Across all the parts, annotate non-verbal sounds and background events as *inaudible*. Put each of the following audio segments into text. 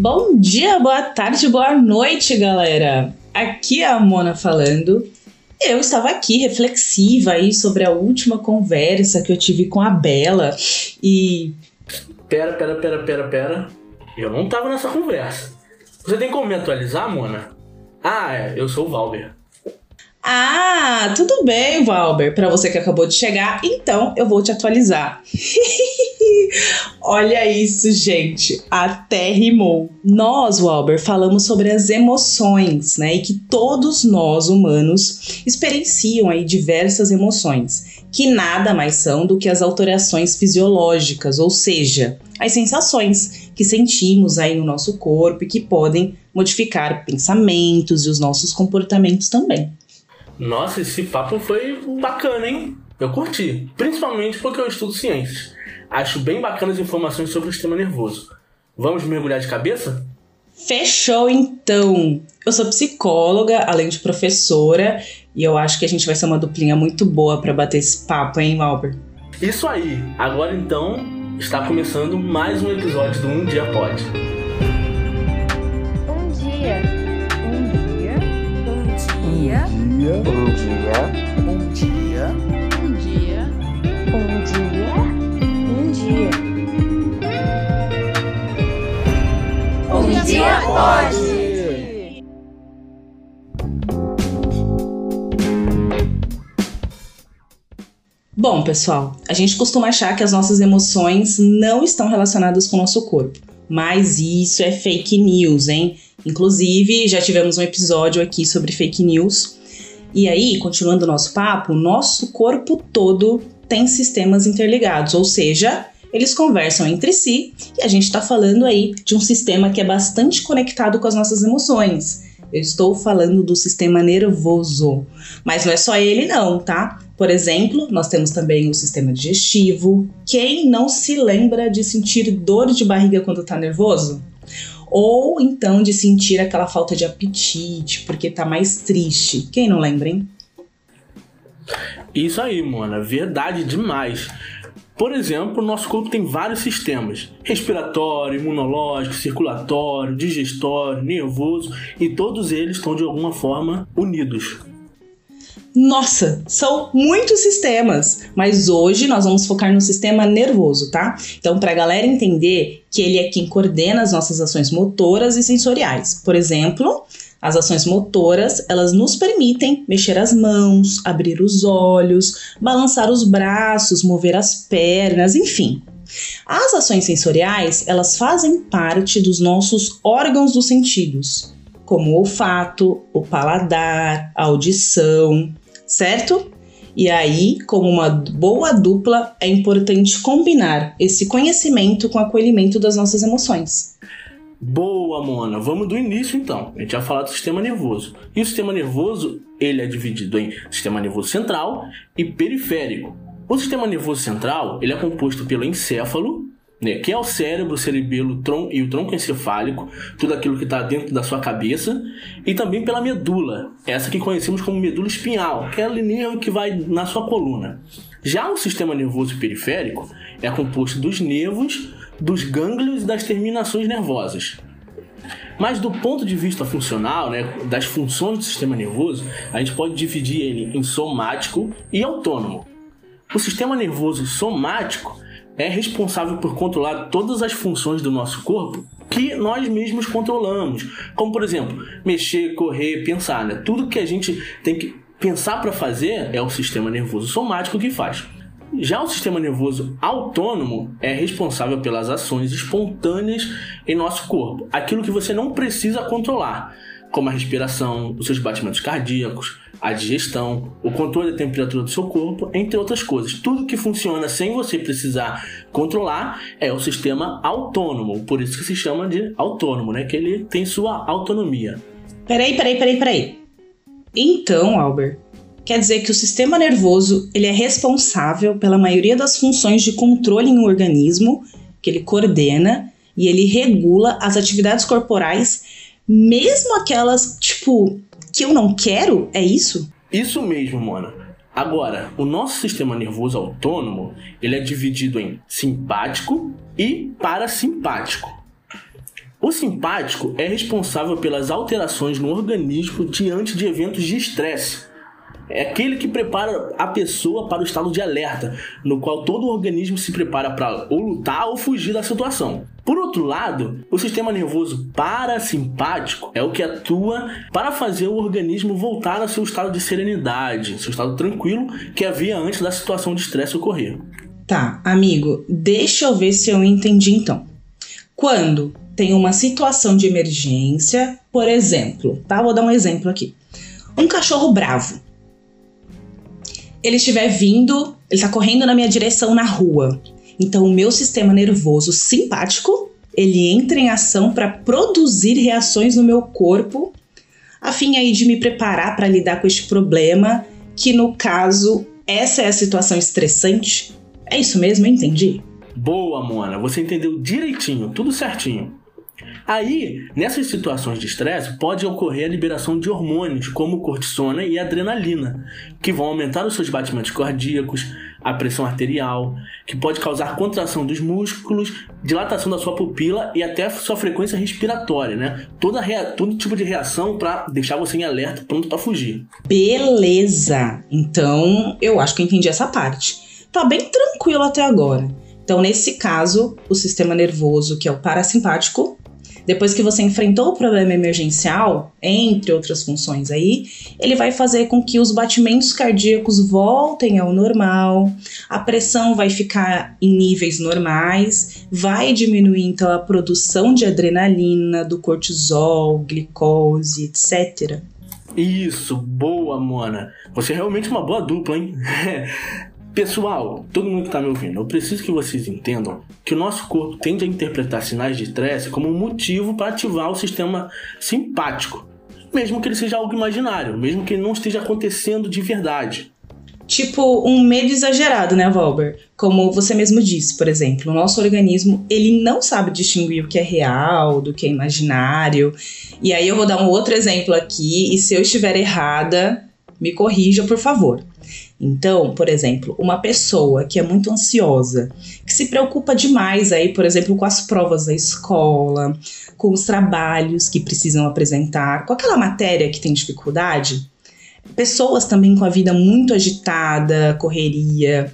Bom dia, boa tarde, boa noite, galera. Aqui é a Mona falando. Eu estava aqui reflexiva aí sobre a última conversa que eu tive com a Bela e. Pera, pera, pera, pera, pera. Eu não tava nessa conversa. Você tem como me atualizar, Mona? Ah, é, eu sou o Valber. Ah, tudo bem, Valber. Para você que acabou de chegar, então eu vou te atualizar. *laughs* Olha isso, gente. Até rimou. Nós, Valber, falamos sobre as emoções, né? E que todos nós, humanos, experienciam aí diversas emoções, que nada mais são do que as alterações fisiológicas, ou seja, as sensações que sentimos aí no nosso corpo e que podem modificar pensamentos e os nossos comportamentos também. Nossa, esse papo foi bacana, hein? Eu curti. Principalmente porque eu estudo ciências. Acho bem bacana as informações sobre o sistema nervoso. Vamos mergulhar de cabeça? Fechou então! Eu sou psicóloga, além de professora, e eu acho que a gente vai ser uma duplinha muito boa para bater esse papo, hein, Albert? Isso aí! Agora então está começando mais um episódio do Um Dia Pode. Dia. Um dia. Um dia. Um dia. Um dia. Um dia. Um dia pode. Bom, pessoal, a gente costuma achar que as nossas emoções não estão relacionadas com o nosso corpo, mas isso é fake news, hein? Inclusive, já tivemos um episódio aqui sobre fake news. E aí, continuando o nosso papo, nosso corpo todo tem sistemas interligados, ou seja, eles conversam entre si e a gente está falando aí de um sistema que é bastante conectado com as nossas emoções. Eu estou falando do sistema nervoso, mas não é só ele não, tá? Por exemplo, nós temos também o sistema digestivo. Quem não se lembra de sentir dor de barriga quando está nervoso? Ou então de sentir aquela falta de apetite porque tá mais triste. Quem não lembra, hein? Isso aí, Mona, verdade demais. Por exemplo, nosso corpo tem vários sistemas: respiratório, imunológico, circulatório, digestório, nervoso, e todos eles estão de alguma forma unidos. Nossa, são muitos sistemas, mas hoje nós vamos focar no sistema nervoso, tá? Então, para a galera entender que ele é quem coordena as nossas ações motoras e sensoriais. Por exemplo, as ações motoras, elas nos permitem mexer as mãos, abrir os olhos, balançar os braços, mover as pernas, enfim. As ações sensoriais, elas fazem parte dos nossos órgãos dos sentidos, como o olfato, o paladar, a audição, certo? E aí, como uma boa dupla, é importante combinar esse conhecimento com o acolhimento das nossas emoções. Boa, Mona. Vamos do início então. A gente vai falar do sistema nervoso. E o sistema nervoso, ele é dividido em sistema nervoso central e periférico. O sistema nervoso central, ele é composto pelo encéfalo, né, que é o cérebro, o cerebelo tron e o tronco encefálico, tudo aquilo que está dentro da sua cabeça, e também pela medula, essa que conhecemos como medula espinhal, que é o nervo que vai na sua coluna. Já o sistema nervoso periférico é composto dos nervos, dos gânglios e das terminações nervosas. Mas do ponto de vista funcional, né, das funções do sistema nervoso, a gente pode dividir ele em somático e autônomo. O sistema nervoso somático é responsável por controlar todas as funções do nosso corpo que nós mesmos controlamos, como por exemplo, mexer, correr, pensar, né? Tudo que a gente tem que pensar para fazer é o sistema nervoso somático que faz. Já o sistema nervoso autônomo é responsável pelas ações espontâneas em nosso corpo, aquilo que você não precisa controlar, como a respiração, os seus batimentos cardíacos, a digestão, o controle da temperatura do seu corpo, entre outras coisas. Tudo que funciona sem você precisar controlar é o sistema autônomo, por isso que se chama de autônomo, né? Que ele tem sua autonomia. Peraí, peraí, peraí, peraí. Então, Albert, quer dizer que o sistema nervoso ele é responsável pela maioria das funções de controle em um organismo, que ele coordena e ele regula as atividades corporais, mesmo aquelas, tipo, que eu não quero? É isso? Isso mesmo, Mona. Agora, o nosso sistema nervoso autônomo, ele é dividido em simpático e parasimpático. O simpático é responsável pelas alterações no organismo diante de eventos de estresse. É aquele que prepara a pessoa para o estado de alerta, no qual todo o organismo se prepara para ou lutar ou fugir da situação. Por outro lado, o sistema nervoso parasimpático é o que atua para fazer o organismo voltar ao seu estado de serenidade, seu estado tranquilo que havia antes da situação de estresse ocorrer. Tá, amigo, deixa eu ver se eu entendi então. Quando tem uma situação de emergência, por exemplo, tá? Vou dar um exemplo aqui. Um cachorro bravo ele estiver vindo, ele está correndo na minha direção na rua. Então o meu sistema nervoso simpático, ele entra em ação para produzir reações no meu corpo, a fim aí de me preparar para lidar com este problema, que no caso, essa é a situação estressante. É isso mesmo, eu entendi? Boa, Mona, você entendeu direitinho, tudo certinho. Aí, nessas situações de estresse, pode ocorrer a liberação de hormônios como cortisona e adrenalina, que vão aumentar os seus batimentos cardíacos, a pressão arterial, que pode causar contração dos músculos, dilatação da sua pupila e até sua frequência respiratória, né? Toda. Todo tipo de reação para deixar você em alerta, pronto para fugir. Beleza! Então, eu acho que eu entendi essa parte. Tá bem tranquilo até agora. Então, nesse caso, o sistema nervoso, que é o parasimpático, depois que você enfrentou o problema emergencial, entre outras funções aí, ele vai fazer com que os batimentos cardíacos voltem ao normal, a pressão vai ficar em níveis normais, vai diminuir então a produção de adrenalina, do cortisol, glicose, etc. Isso, boa, Mona. Você é realmente uma boa dupla, hein? *laughs* Pessoal, todo mundo que está me ouvindo, eu preciso que vocês entendam que o nosso corpo tende a interpretar sinais de estresse como um motivo para ativar o sistema simpático, mesmo que ele seja algo imaginário, mesmo que ele não esteja acontecendo de verdade. Tipo um medo exagerado, né, Valber? Como você mesmo disse, por exemplo, o nosso organismo ele não sabe distinguir o que é real do que é imaginário. E aí eu vou dar um outro exemplo aqui, e se eu estiver errada, me corrija, por favor. Então, por exemplo, uma pessoa que é muito ansiosa, que se preocupa demais aí, por exemplo, com as provas da escola, com os trabalhos que precisam apresentar, com aquela matéria que tem dificuldade, pessoas também com a vida muito agitada, correria,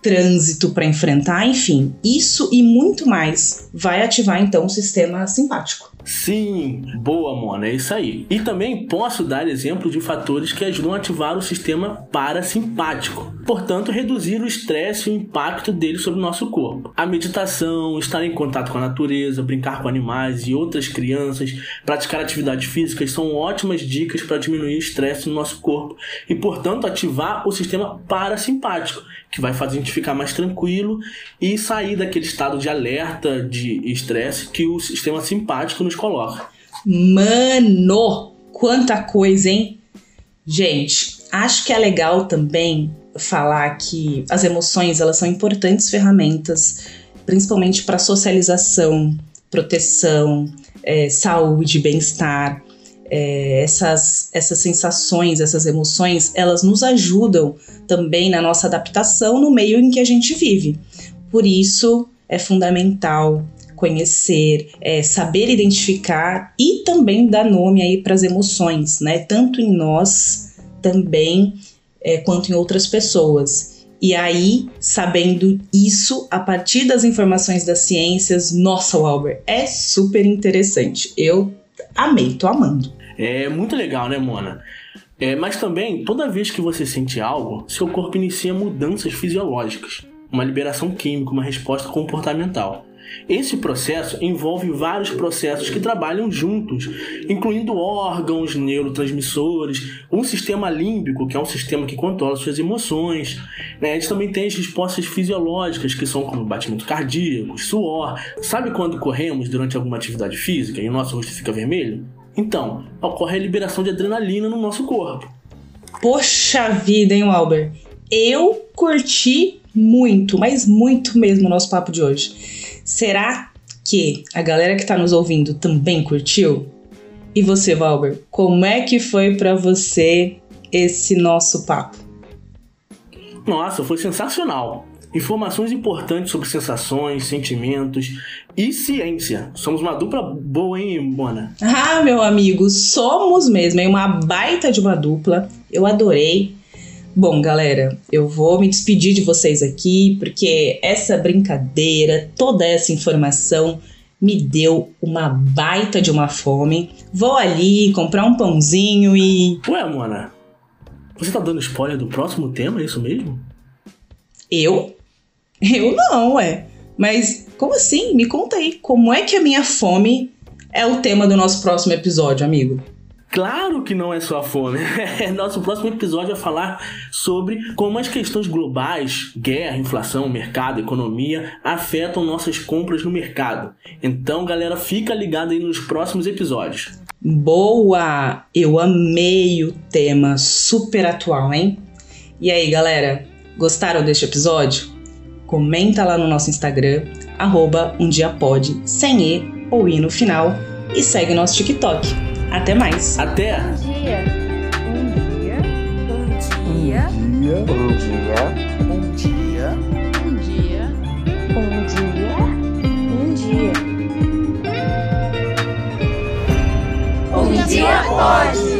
trânsito para enfrentar, enfim, isso e muito mais vai ativar então o sistema simpático. Sim, boa, Mona, é isso aí. E também posso dar exemplo de fatores que ajudam a ativar o sistema parasimpático, portanto, reduzir o estresse e o impacto dele sobre o nosso corpo. A meditação, estar em contato com a natureza, brincar com animais e outras crianças, praticar atividades físicas são ótimas dicas para diminuir o estresse no nosso corpo e, portanto, ativar o sistema parasimpático, que vai fazer a gente ficar mais tranquilo e sair daquele estado de alerta, de estresse que o sistema simpático nos coloca. Mano, quanta coisa, hein? Gente, acho que é legal também falar que as emoções elas são importantes ferramentas, principalmente para socialização, proteção, é, saúde, bem-estar é, essas, essas sensações, essas emoções, elas nos ajudam também na nossa adaptação no meio em que a gente vive. Por isso é fundamental conhecer, é, saber identificar e também dar nome aí para as emoções, né? Tanto em nós também é, quanto em outras pessoas. E aí, sabendo isso, a partir das informações das ciências, nossa, Walber, é super interessante. Eu amei, tô amando. É muito legal, né, Mona? É, mas também, toda vez que você sente algo, seu corpo inicia mudanças fisiológicas, uma liberação química, uma resposta comportamental. Esse processo envolve vários processos que trabalham juntos, incluindo órgãos, neurotransmissores, um sistema límbico, que é um sistema que controla suas emoções. Né? Gente também tem as respostas fisiológicas, que são como batimento cardíaco, suor. Sabe quando corremos durante alguma atividade física e o nosso rosto fica vermelho? Então, ocorre a liberação de adrenalina no nosso corpo. Poxa vida, hein, Walber? Eu curti muito, mas muito mesmo o nosso papo de hoje. Será que a galera que tá nos ouvindo também curtiu? E você, Valber, como é que foi para você esse nosso papo? Nossa, foi sensacional. Informações importantes sobre sensações, sentimentos e ciência. Somos uma dupla boa, hein, Mona? Ah, meu amigo, somos mesmo, hein? Uma baita de uma dupla. Eu adorei. Bom, galera, eu vou me despedir de vocês aqui, porque essa brincadeira, toda essa informação me deu uma baita de uma fome. Vou ali comprar um pãozinho e. Ué, Mona, você tá dando spoiler do próximo tema, é isso mesmo? Eu? Eu não, ué. Mas como assim? Me conta aí, como é que a minha fome é o tema do nosso próximo episódio, amigo? Claro que não é só a fome. *laughs* Nosso próximo episódio vai falar sobre como as questões globais, guerra, inflação, mercado, economia, afetam nossas compras no mercado. Então, galera, fica ligado aí nos próximos episódios. Boa! Eu amei o tema, super atual, hein? E aí, galera, gostaram deste episódio? Comenta lá no nosso Instagram, arroba um dia pode, sem E ou I no final, e segue nosso TikTok. Até mais. Até. Bom dia. Bom dia. Bom dia. Bom dia. Bom dia. Bom dia. Bom dia. Bom dia. Bom dia. Bom dia pode.